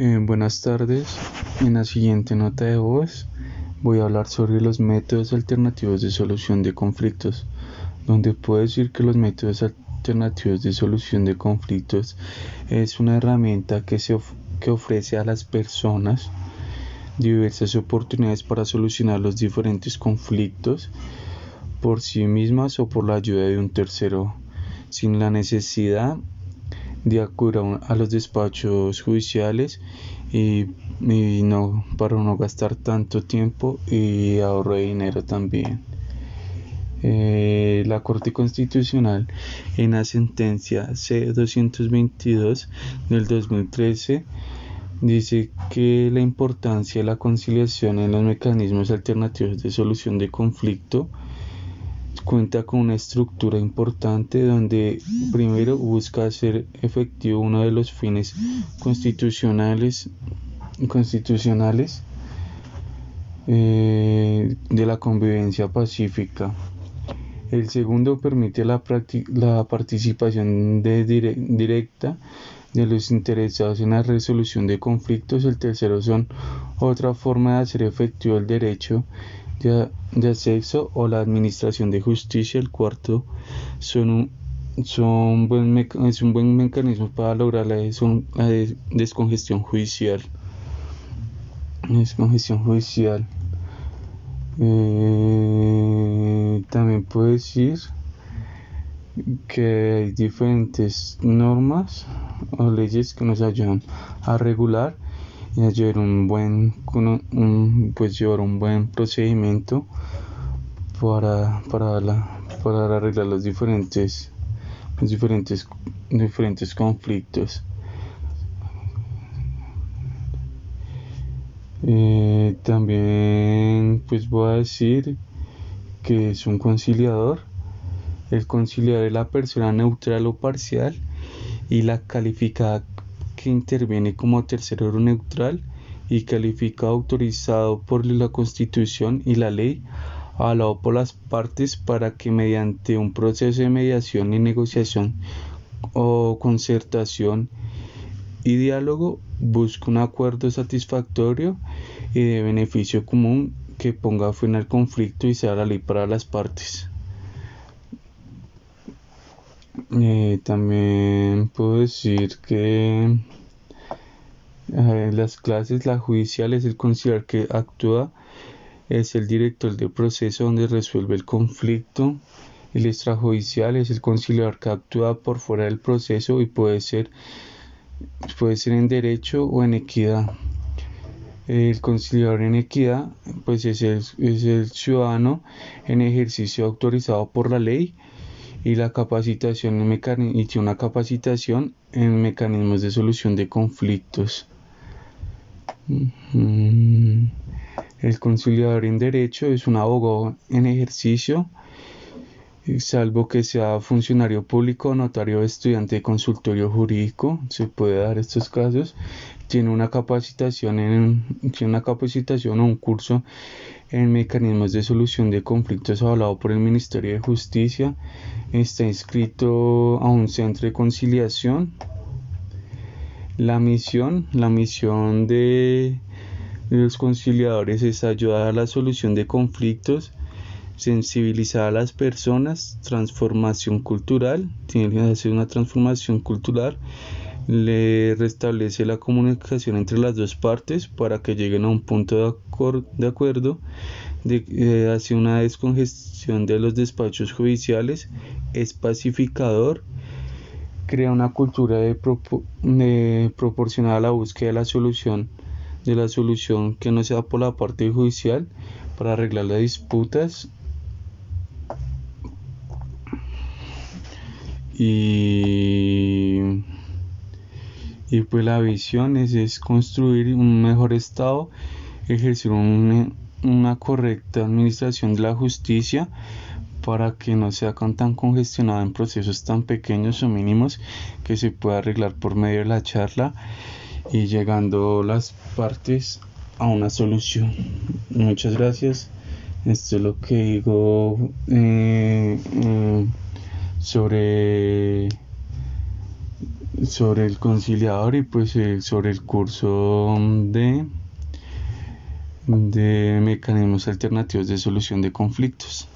Eh, buenas tardes. En la siguiente nota de voz voy a hablar sobre los métodos alternativos de solución de conflictos, donde puedo decir que los métodos alternativos de solución de conflictos es una herramienta que, se que ofrece a las personas diversas oportunidades para solucionar los diferentes conflictos por sí mismas o por la ayuda de un tercero, sin la necesidad de acudir a, los despachos judiciales y, no para no gastar tanto tiempo y ahorro de dinero también. Eh, la Corte Constitucional en la sentencia C-222 del 2013 dice que la importancia de la conciliación en los mecanismos alternativos de solución de conflicto cuenta con una estructura importante donde primero busca hacer efectivo uno de los fines constitucionales eh, de la convivencia pacífica. El segundo permite la, participación directa de los interesados en la resolución de conflictos. El tercero son otra forma de hacer efectivo el derecho de, acceso o la administración de justicia. El cuarto son son buen es un buen mecanismo para lograr la, descongestión judicial. Descongestión judicial. Eh, también puedo decir que hay diferentes normas o leyes que nos ayudan a regular y llevar un buen pues llevar un buen procedimiento para, para, la, para arreglar los diferentes los diferentes diferentes conflictos. Eh, también pues voy a decir que es un conciliador el conciliador es la persona neutral o parcial y la calificada que interviene como tercero neutral y calificado autorizado por la Constitución y la ley, avalado por las partes para que mediante un proceso de mediación y negociación o concertación y diálogo busque un acuerdo satisfactorio y de beneficio común que ponga fin al conflicto y sea la ley para las partes. Eh, también puedo decir que las clases, la judicial es el conciliar que actúa, es el director del proceso donde resuelve el conflicto. El extrajudicial es el conciliador que actúa por fuera del proceso y puede ser, puede ser en derecho o en equidad. El conciliador en equidad pues es el, es el ciudadano en ejercicio autorizado por la ley y la capacitación en y una capacitación en mecanismos de solución de conflictos. El conciliador en derecho es un abogado en ejercicio, salvo que sea funcionario público, notario, estudiante de consultorio jurídico, se puede dar estos casos. Tiene una capacitación en tiene una capacitación o un curso en mecanismos de solución de conflictos avalado por el Ministerio de Justicia. Está inscrito a un centro de conciliación la misión, la misión de los conciliadores es ayudar a la solución de conflictos, sensibilizar a las personas, transformación cultural, tiene que hacer una transformación cultural, le restablece la comunicación entre las dos partes para que lleguen a un punto de, de acuerdo, de, eh, una descongestión de los despachos judiciales, es pacificador, crea una cultura de, proporcionar a la búsqueda de la solución de la solución que no sea por la parte judicial para arreglar las disputas. Y, y pues la visión es, es construir un mejor estado ejercer una correcta administración de la justicia para que no sea tan congestionada en procesos tan pequeños o mínimos que se pueda arreglar por medio de la charla y llegando las partes a una solución. Muchas gracias. Esto es lo que digo eh, eh, sobre sobre el conciliador y pues eh, sobre el curso de, de mecanismos alternativos de solución de conflictos.